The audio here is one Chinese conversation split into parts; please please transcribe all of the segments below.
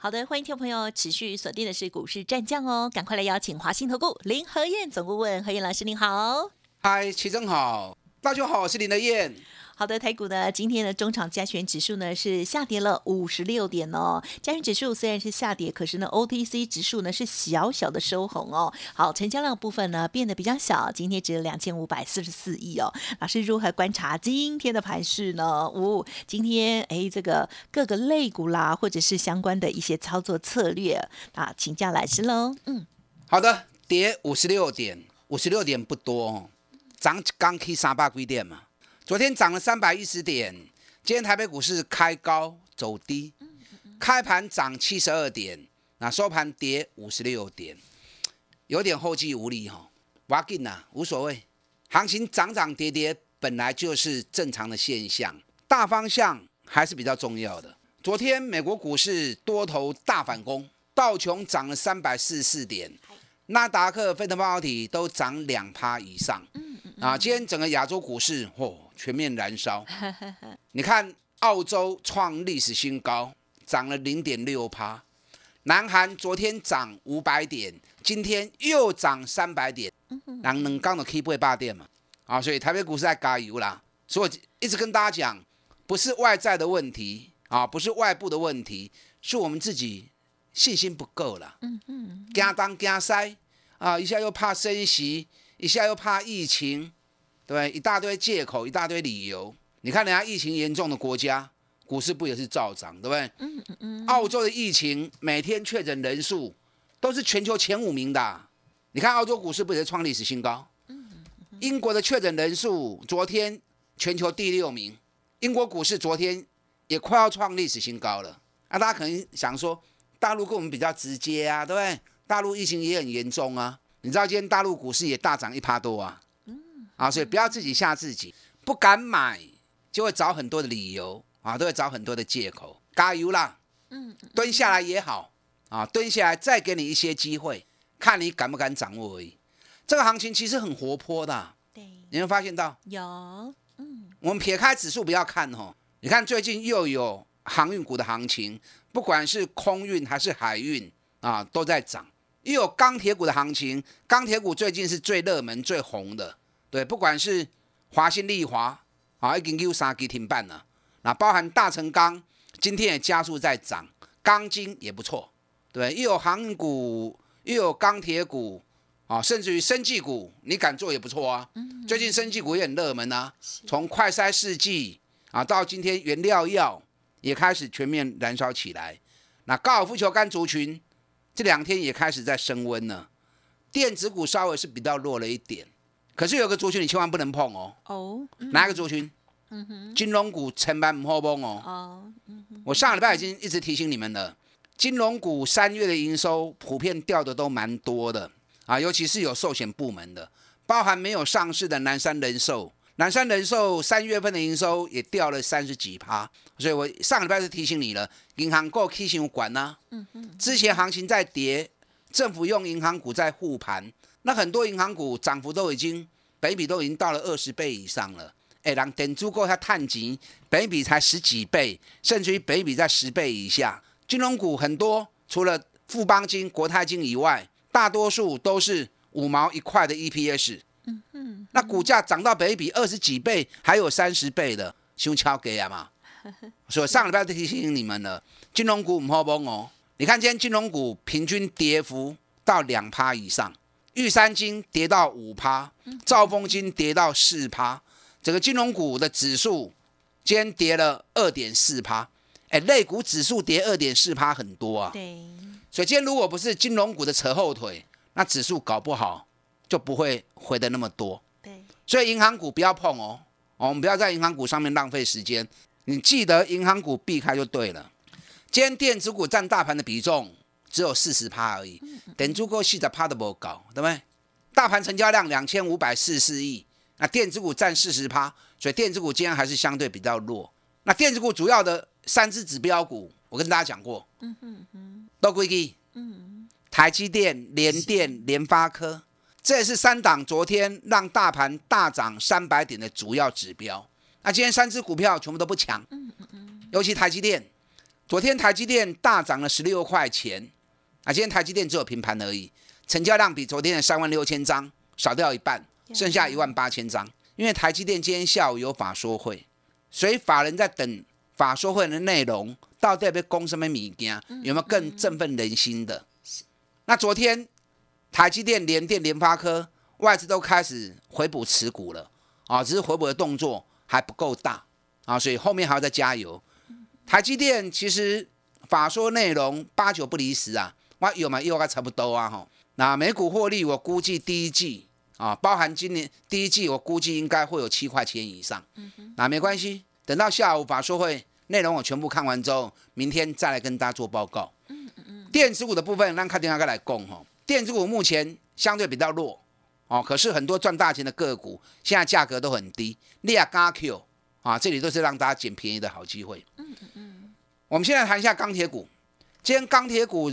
好的，欢迎听众朋友持续锁定的是股市战将哦，赶快来邀请华信投顾林和燕总顾问何燕老师，您好。嗨，齐正好，大家好，我是林德燕。好的，台股呢，今天的中场加权指数呢是下跌了五十六点哦。加权指数虽然是下跌，可是呢，OTC 指数呢是小小的收红哦。好，成交量部分呢变得比较小，今天只有两千五百四十四亿哦。老师如何观察今天的盘势呢？五，今天哎，这个各个类股啦，或者是相关的一些操作策略啊，请教老师喽。嗯，好的，跌五十六点，五十六点不多哦，涨刚开三百几点嘛。昨天涨了三百一十点，今天台北股市开高走低，开盘涨七十二点，那收盘跌五十六点，有点后继无力哈。挖紧呐，无所谓，行情涨涨跌跌本来就是正常的现象，大方向还是比较重要的。昨天美国股市多头大反攻，道琼涨了三百四十四点，纳达克、费城半导体都涨两趴以上。啊，今天整个亚洲股市嚯全面燃烧。你看，澳洲创历史新高，涨了零点六趴。南韩昨天涨五百点，今天又涨三百点。两能刚的 K 不会霸电嘛？啊，所以台北股市在加油啦。所以一直跟大家讲，不是外在的问题啊，不是外部的问题，是我们自己信心不够了。嗯嗯，加当加塞啊，一下又怕升息。一下又怕疫情，对，一大堆借口，一大堆理由。你看人家疫情严重的国家，股市不也是照涨，对不对？嗯嗯嗯。澳洲的疫情每天确诊人数都是全球前五名的，你看澳洲股市不也是创历史新高？嗯嗯。英国的确诊人数昨天全球第六名，英国股市昨天也快要创历史新高了。啊，大家可能想说，大陆跟我们比较直接啊，对不对？大陆疫情也很严重啊。你知道今天大陆股市也大涨一趴多啊，嗯，啊，所以不要自己吓自己，不敢买就会找很多的理由啊，都会找很多的借口，加油啦，嗯，蹲下来也好啊，蹲下来再给你一些机会，看你敢不敢掌握而已。这个行情其实很活泼的，对，你有发现到？有，嗯，我们撇开指数不要看哦，你看最近又有航运股的行情，不管是空运还是海运啊，都在涨。又有钢铁股的行情，钢铁股最近是最热门、最红的。对，不管是华新丽华啊，已经有三基停办了。那包含大成钢，今天也加速在涨，钢筋也不错。对，又有航股，又有钢铁股啊，甚至于生技股，你敢做也不错啊。最近生技股也很热门啊，从快筛试剂啊，到今天原料药也开始全面燃烧起来。那高尔夫球杆族群。这两天也开始在升温了，电子股稍微是比较弱了一点，可是有个族群你千万不能碰哦。哦，哪一个族群？嗯哼，金融股成班不好碰哦。哦，我上个礼拜已经一直提醒你们了，金融股三月的营收普遍掉的都蛮多的啊，尤其是有寿险部门的，包含没有上市的南山人寿。南山人寿三月份的营收也掉了三十几趴，所以我上礼拜是提醒你了，银行够 K 型管呐。嗯嗯。之前行情在跌，政府用银行股在护盘，那很多银行股涨幅都已经，北比都已经到了二十倍以上了。哎，让等足够它探底，北比才十几倍，甚至于北比在十倍以下。金融股很多，除了富邦金、国泰金以外，大多数都是五毛一块的 EPS。那股价涨到北比二十几倍，还有三十倍的，胸敲给啊嘛！所以上礼拜就提醒你们了，金融股唔好崩哦。你看今天金融股平均跌幅到两趴以上，玉山金跌到五趴，兆丰金跌到四趴，整个金融股的指数今天跌了二点四趴。哎，类股指数跌二点四趴很多啊。对。所以今天如果不是金融股的扯后腿，那指数搞不好。就不会回的那么多，对，所以银行股不要碰哦，哦，我们不要在银行股上面浪费时间，你记得银行股避开就对了。今天电子股占大盘的比重只有四十趴而已，等足够细的趴都不搞，对不对？大盘成交量两千五百四十四亿，那电子股占四十趴，所以电子股今天还是相对比较弱。那电子股主要的三只指标股，我跟大家讲过，嗯哼哼，都归基，嗯，台积电、联电、联发科，这也是三档昨天让大盘大涨三百点的主要指标。那今天三只股票全部都不强，嗯嗯嗯，尤其台积电，昨天台积电大涨了十六块钱，啊，今天台积电只有平盘而已，成交量比昨天的三万六千张少掉一半，剩下一万八千张。因为台积电今天下午有法说会，所以法人在等法说会的内容，到底要攻什么米件，有没有更振奋人心的？那昨天台积电、联电、联发科外资都开始回补持股了，啊，只是回补的动作。还不够大啊，所以后面还要再加油。台积电其实法说内容八九不离十啊，哇有嘛又该差不多啊哈。那每股获利我估计第一季啊，包含今年第一季我估计应该会有七块钱以上。嗯那没关系，等到下午把说会内容我全部看完之后，明天再来跟大家做报告。嗯嗯电子股的部分让看电话哥来供哈。电子股目前相对比较弱。哦，可是很多赚大钱的个股，现在价格都很低。利亚加 Q 啊，这里都是让大家捡便宜的好机会。嗯嗯嗯。我们现在谈一下钢铁股，今天钢铁股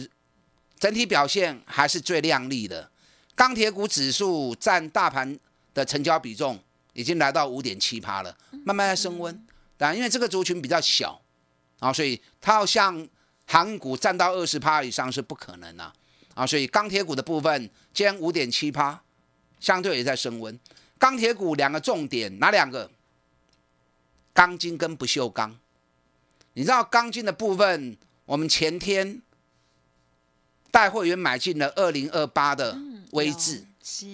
整体表现还是最亮丽的。钢铁股指数占大盘的成交比重已经来到五点七趴了，慢慢在升温。但，因为这个族群比较小啊，所以它要像航股占到二十趴以上是不可能的啊。所以钢铁股的部分，今天五点七趴。相对也在升温，钢铁股两个重点哪两个？钢筋跟不锈钢。你知道钢筋的部分，我们前天带会员买进了二零二八的威智，是。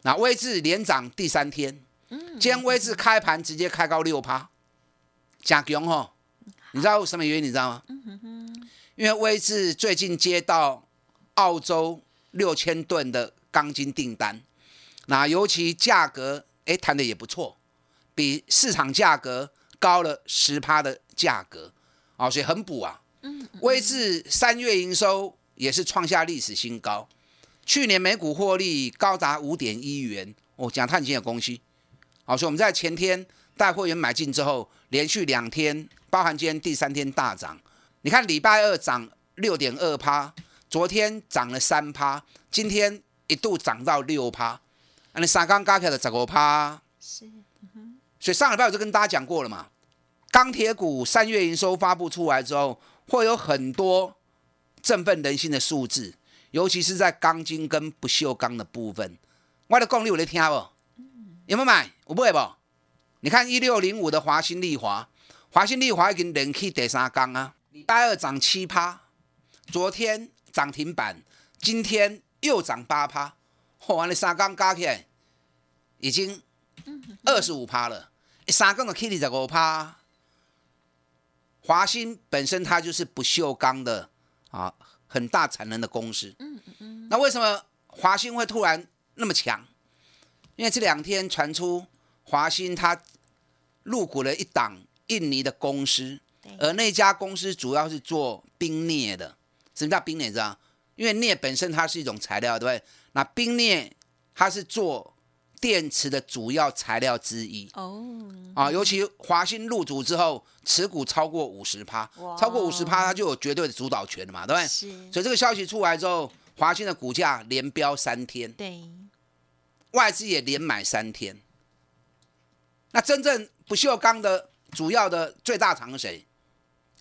那威智连涨第三天，嗯，今天威智开盘直接开高六趴，加强哦。你知道什么原因？你知道吗？因为威智最近接到澳洲六千吨的钢筋订单。那尤其价格，哎，谈的也不错，比市场价格高了十趴的价格，啊，所以很补啊。嗯。威智三月营收也是创下历史新高，去年每股获利高达五点一元，哦，讲碳金的公司，好，所以我们在前天带会员买进之后，连续两天，包含今天第三天大涨。你看礼拜二涨六点二趴，昨天涨了三趴，今天一度涨到六趴。啊，你三钢加起来十五趴，是，所以上礼拜我就跟大家讲过了嘛，钢铁股三月营收发布出来之后，会有很多振奋人心的数字，尤其是在钢筋跟不锈钢的部分。我的功力有在听不？有没有买？有买不？你看一六零五的华新丽华，华新丽华已经连起第三钢啊，礼拜二涨七趴，昨天涨停板，今天又涨八趴。完了，三缸加起来已经二十五趴了，三缸的 Kitty 十五趴。华兴本身它就是不锈钢的啊，很大产能的公司。嗯嗯嗯。那为什么华兴会突然那么强？因为这两天传出华兴它入股了一档印尼的公司，而那家公司主要是做冰镍的。什么叫冰镍？知道？因为镍本身它是一种材料，对不对？那冰镍它是做电池的主要材料之一哦，啊，尤其华兴入主之后，持股超过五十趴，超过五十趴，它就有绝对的主导权了嘛，对不对？是。所以这个消息出来之后，华兴的股价连飙三天，对，外资也连买三天。那真正不锈钢的主要的最大厂是谁？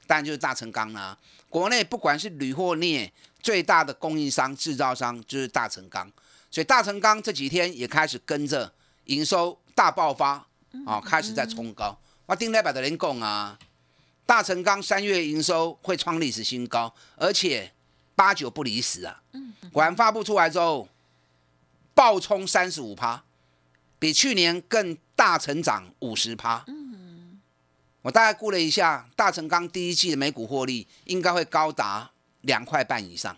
当然就是大成钢啦。国内不管是铝或镍。最大的供应商、制造商就是大成钢，所以大成钢这几天也开始跟着营收大爆发啊，开始在冲高。我丁代表的人讲啊，大成钢三月营收会创历史新高，而且八九不离十啊。果然发布出来之后，暴冲三十五趴，比去年更大成长五十趴。我大概估了一下，大成钢第一季的每股获利应该会高达。两块半以上，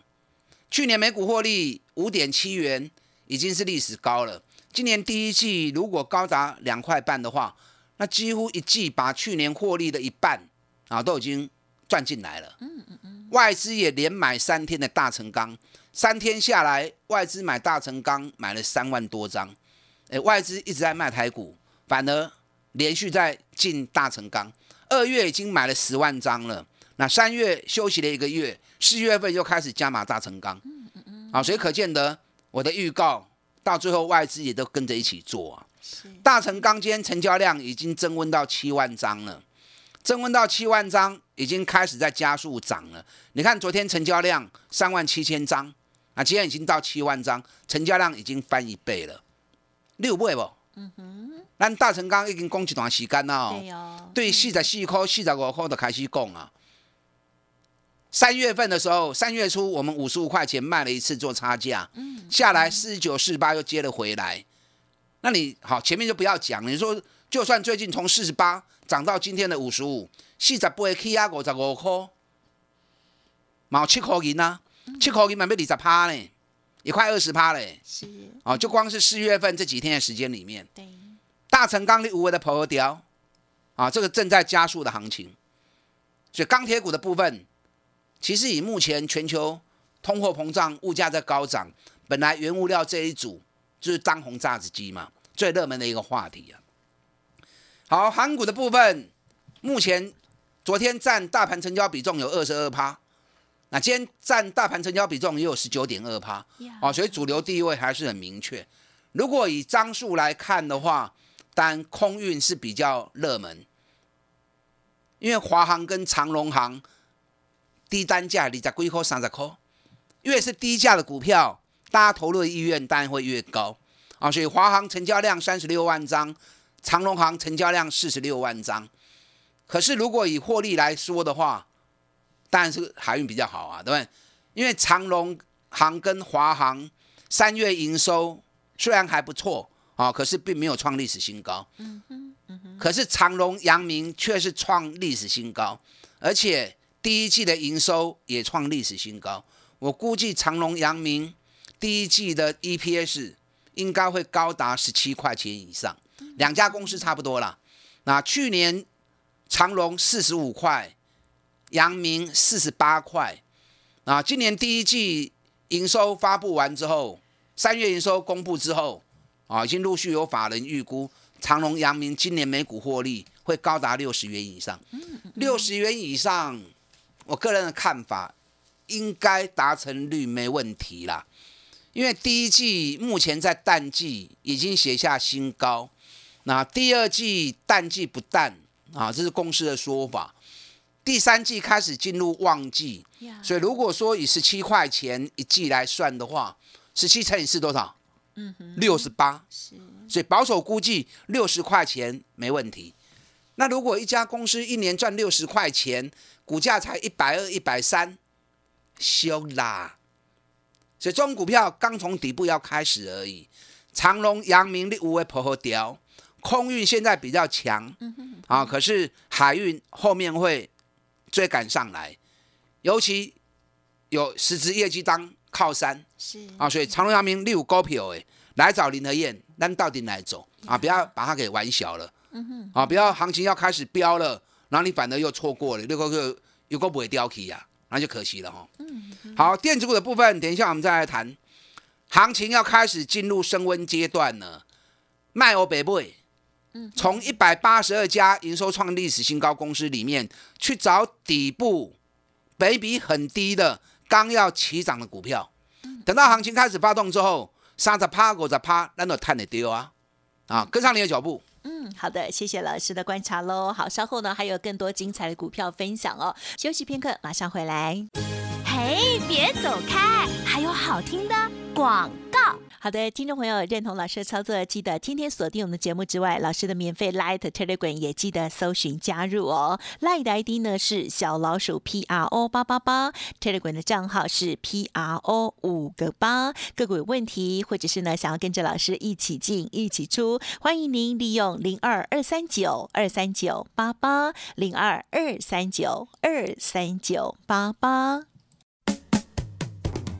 去年每股获利五点七元，已经是历史高了。今年第一季如果高达两块半的话，那几乎一季把去年获利的一半啊都已经赚进来了。嗯嗯嗯。外资也连买三天的大成钢，三天下来，外资买大成钢买了三万多张，哎，外资一直在卖台股，反而连续在进大成钢。二月已经买了十万张了，那三月休息了一个月，四月份又开始加码大成钢。啊，所以可见得我的预告到最后外资也都跟着一起做啊。大成钢今天成交量已经增温到七万张了，增温到七万张，已经开始在加速涨了。你看昨天成交量三万七千张。啊，今天已经到七万张，成交量已经翻一倍了，六倍不？嗯哼，咱大成钢已经供一段时间了哦。对四十四块、四十五块就开始供啊。三月份的时候，三月初我们五十五块钱卖了一次做差价，嗯，下来四十九、四十八又接了回来。那你好，前面就不要讲，你说就算最近从四十八涨到今天的五十五，四十八 K 啊五十五块，毛七块银啊。七口银买不二十趴呢，也快二十趴嘞。是哦，就光是四月份这几天的时间里面，对，大成钢的无为的破掉啊，这个正在加速的行情。所以钢铁股的部分，其实以目前全球通货膨胀、物价在高涨，本来原物料这一组就是当红炸子鸡嘛，最热门的一个话题啊。好，韩股的部分，目前昨天占大盘成交比重有二十二趴。那今天占大盘成交比重也有十九点二趴，哦，所以主流地位还是很明确。如果以张数来看的话，单空运是比较热门，因为华航跟长龙航低单价你在贵块三十块，越是低价的股票，大家投入的意愿当然会越高啊。所以华航成交量三十六万张，长龙航成交量四十六万张。可是如果以获利来说的话，当然是海运比较好啊，对不对？因为长龙航跟华航三月营收虽然还不错啊，可是并没有创历史新高。嗯哼。可是长隆、阳明却是创历史新高，而且第一季的营收也创历史新高。我估计长龙、阳明第一季的 EPS 应该会高达十七块钱以上，两家公司差不多了。那去年长龙四十五块。阳明四十八块，啊，今年第一季营收发布完之后，三月营收公布之后，啊，已经陆续有法人预估，长隆、阳明今年每股获利会高达六十元以上。六十元以上，我个人的看法，应该达成率没问题啦。因为第一季目前在淡季已经写下新高，那第二季淡季不淡啊，这是公司的说法。第三季开始进入旺季，所以如果说以十七块钱一季来算的话，十七乘以四多少？嗯哼，六十八。是，所以保守估计六十块钱没问题。那如果一家公司一年赚六十块钱，股价才一百二、一百三，凶啦。所以这种股票刚从底部要开始而已。长隆、阳明立五位婆婆雕，空运现在比较强，啊，可是海运后面会。追赶上来，尤其有实质业绩当靠山，是啊，所以长隆、阳明六高票诶，来找林和燕，咱到底来走啊？不要把它给玩小了，嗯哼，啊，不要行情要开始飙了，然后你反而又错过了，六个个又个不会掉起呀，那就可惜了哈。嗯，好，电子股的部分，等一下我们再来谈，行情要开始进入升温阶段了，卖欧北贝。从一百八十二家营收创历史新高公司里面去找底部、北比很低的刚要起涨的股票，等到行情开始发动之后，三十趴、五十趴，那都探得丢啊！啊，跟上你的脚步。嗯，好的，谢谢老师的观察喽。好，稍后呢还有更多精彩的股票分享哦。休息片刻，马上回来。嘿，别走开，还有好听的广告。好的，听众朋友，认同老师的操作，记得天天锁定我们的节目之外，老师的免费 Light Telegram 也记得搜寻加入哦。Light 的 ID 呢是小老鼠 P R O 八八八，Telegram 的账号是 P R O 五个八。个股有问题，或者是呢想要跟着老师一起进一起出，欢迎您利用零二二三九二三九八八零二二三九二三九八八。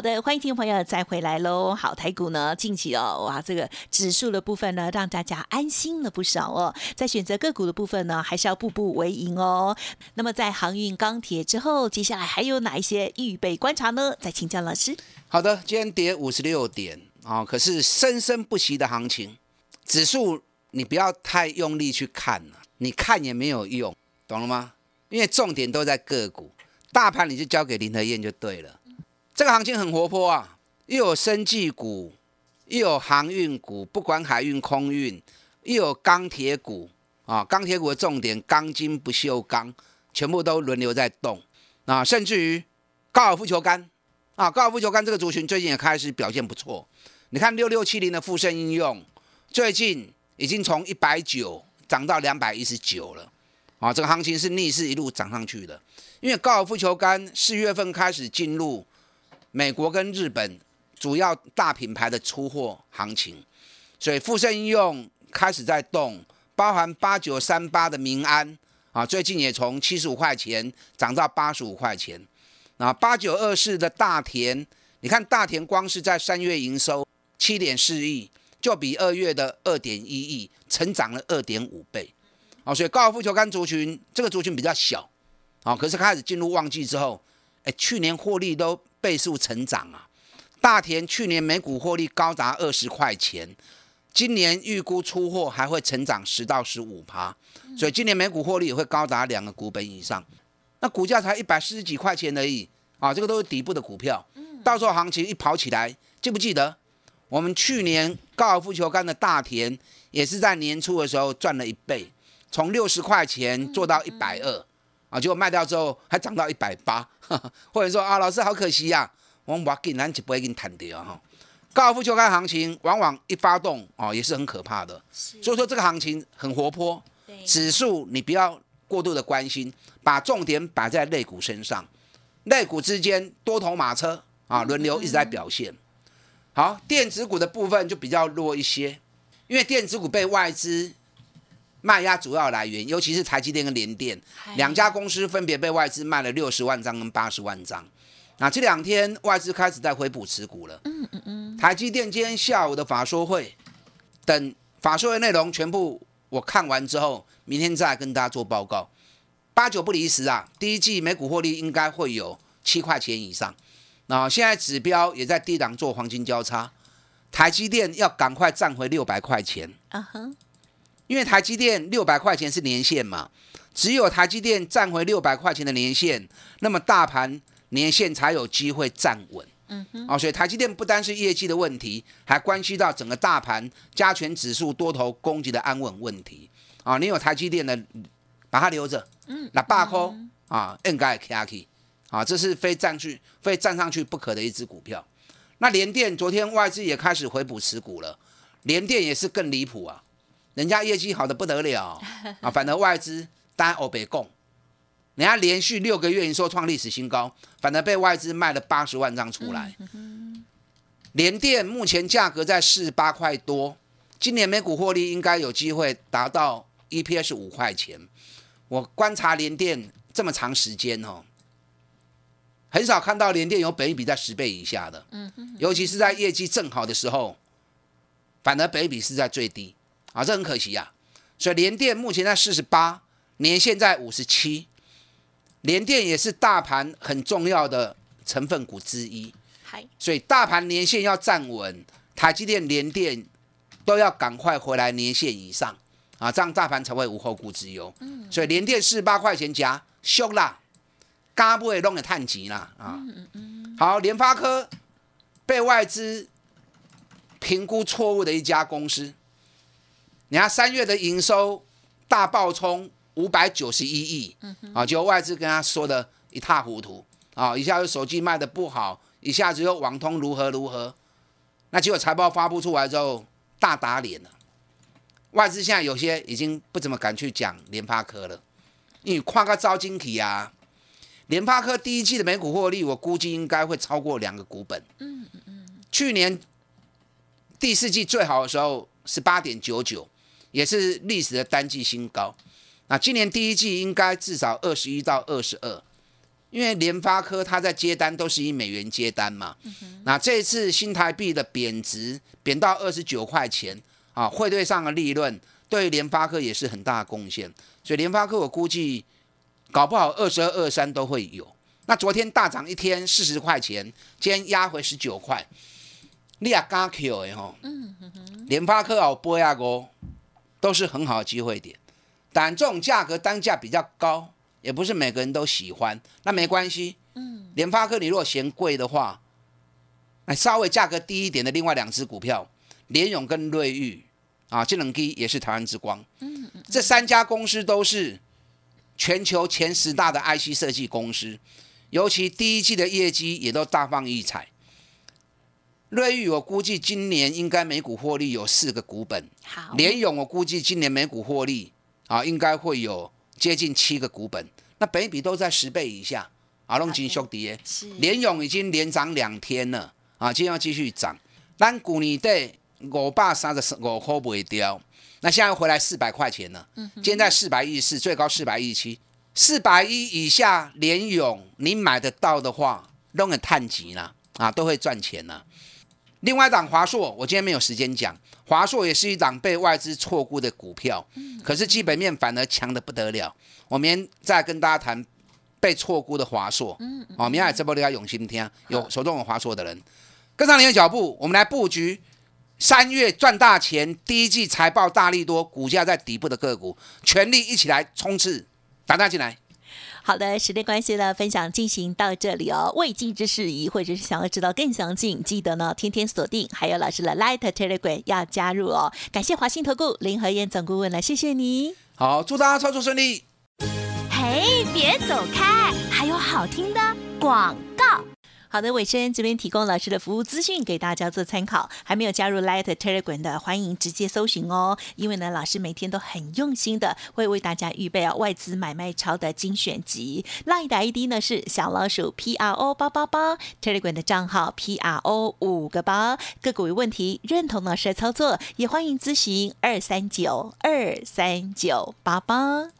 好的，欢迎听众朋友再回来喽。好，台股呢近期哦，哇，这个指数的部分呢，让大家安心了不少哦。在选择个股的部分呢，还是要步步为营哦。那么在航运、钢铁之后，接下来还有哪一些预备观察呢？再请教老师。好的，今天跌五十六点啊，可是生生不息的行情，指数你不要太用力去看了，你看也没有用，懂了吗？因为重点都在个股，大盘你就交给林和燕就对了。这个行情很活泼啊，又有生技股，又有航运股，不管海运、空运，又有钢铁股啊。钢铁股的重点，钢筋不锈钢，全部都轮流在动啊。甚至于高尔夫球杆啊，高尔夫球杆这个族群最近也开始表现不错。你看六六七零的富盛应用，最近已经从一百九涨到两百一十九了啊。这个行情是逆势一路涨上去的，因为高尔夫球杆四月份开始进入。美国跟日本主要大品牌的出货行情，所以富盛应用开始在动，包含八九三八的民安啊，最近也从七十五块钱涨到八十五块钱。啊，八九二四的大田，你看大田光是在三月营收七点四亿，就比二月的二点一亿成长了二点五倍。啊，所以高尔夫球杆族群这个族群比较小，啊，可是开始进入旺季之后，哎，去年获利都。倍数成长啊！大田去年每股获利高达二十块钱，今年预估出货还会成长十到十五趴，所以今年每股获利也会高达两个股本以上。那股价才一百四十几块钱而已啊！这个都是底部的股票，到时候行情一跑起来，记不记得我们去年高尔夫球杆的大田也是在年初的时候赚了一倍，从六十块钱做到一百二。啊，结果卖掉之后还涨到一百八，或者说啊，老师好可惜呀，我们把给难就不会给你谈掉哈。高尔夫球杆行情往往一发动哦，也是很可怕的。所以说这个行情很活泼，指数你不要过度的关心，把重点摆在类股身上，类股之间多头马车啊轮流一直在表现。好，电子股的部分就比较弱一些，因为电子股被外资。卖压主要来源，尤其是台积电跟联电两家公司分别被外资卖了六十万张跟八十万张。那这两天外资开始在回补持股了。嗯嗯嗯。台积电今天下午的法说会，等法说会内容全部我看完之后，明天再跟大家做报告。八九不离十啊，第一季每股获利应该会有七块钱以上。那现在指标也在低档做黄金交叉，台积电要赶快站回六百块钱。啊哼。因为台积电六百块钱是年限嘛，只有台积电站回六百块钱的年限，那么大盘年限才有机会站稳。嗯哼，啊，所以台积电不单是业绩的问题，还关系到整个大盘加权指数多头攻击的安稳问题。啊，你有台积电的，把它留着。嗯，那八颗啊，应该可以。啊，这是非站去非站上去不可的一只股票。那联电昨天外资也开始回补持股了，联电也是更离谱啊。人家业绩好的不得了啊，反而外资单欧北供，人家连续六个月营收创历史新高，反而被外资卖了八十万张出来。联电目前价格在四十八块多，今年每股获利应该有机会达到 EPS 五块钱。我观察联电这么长时间哦，很少看到联电有本比在十倍以下的，尤其是在业绩正好的时候，反而本比是在最低。啊，这很可惜呀。所以联电目前在四十八，年现在五十七，联电也是大盘很重要的成分股之一。所以大盘年线要站稳，台积电、联电都要赶快回来年线以上啊，这样大盘才会无后顾之忧。嗯。所以联电四十八块钱夹，凶啦。嘎不会弄个探级啦啊。好，联发科被外资评估错误的一家公司，你看三月的营收大爆冲五百九十一亿，啊，结果外资跟他说的一塌糊涂啊，一下子手机卖的不好，一下子又网通如何如何，那结果财报发布出来之后大打脸了。外资现在有些已经不怎么敢去讲联发科了，因为跨个招金体啊。联发科第一季的每股获利，我估计应该会超过两个股本。嗯嗯嗯。去年第四季最好的时候是八点九九，也是历史的单季新高。那今年第一季应该至少二十一到二十二，因为联发科它在接单都是以美元接单嘛。那这次新台币的贬值，贬到二十九块钱啊，汇兑上的利润对联发科也是很大的贡献。所以联发科我估计。搞不好二十二、二三都会有。那昨天大涨一天四十块钱，今天压回十九块。你也敢 Q 的吼？嗯联发科哦，波亚哥都是很好的机会点。但这种价格单价比较高，也不是每个人都喜欢。那没关系。嗯。联发科你如果嫌贵的话，那稍微价格低一点的另外两只股票，联勇跟瑞昱啊，这两基也是台湾之光。嗯嗯。这三家公司都是。全球前十大的 IC 设计公司，尤其第一季的业绩也都大放异彩。瑞昱我估计今年应该每股获利有四个股本。好，联勇我估计今年每股获利啊，应该会有接近七个股本。那本比都在十倍以下。啊龙金兄弟，是联勇已经连涨两天了啊，今天要继续涨。但股你对五百三十五块不会掉。那现在回来四百块钱了，今天在四百一十四，最高四百一十七，四百一以下联勇你买得到的话，都很探级了啊，都会赚钱了。另外一档华硕，我今天没有时间讲，华硕也是一档被外资错估的股票，可是基本面反而强的不得了。我明天再跟大家谈被错估的华硕，哦，明天直播要用心听，有手中有华硕的人跟上您的脚步，我们来布局。三月赚大钱，第一季财报大利多，股价在底部的个股，全力一起来冲刺，打大进来。好的，时间关系呢，分享进行到这里哦。未尽之事宜，或者是想要知道更详尽，记得呢天天锁定，还有老师的 Light Telegram 要加入哦。感谢华信投顾林和燕总顾问了，谢谢你。好，祝大家操作顺利。嘿，别走开，还有好听的广告。好的，尾声这边提供老师的服务资讯给大家做参考。还没有加入 Light Telegram 的，欢迎直接搜寻哦。因为呢，老师每天都很用心的会为大家预备啊外资买卖超的精选集。Light 的 ID 呢是小老鼠 P R O 八八八，Telegram 的账号 P R O 五个八。个股有问题，认同老师的操作，也欢迎咨询二三九二三九八八。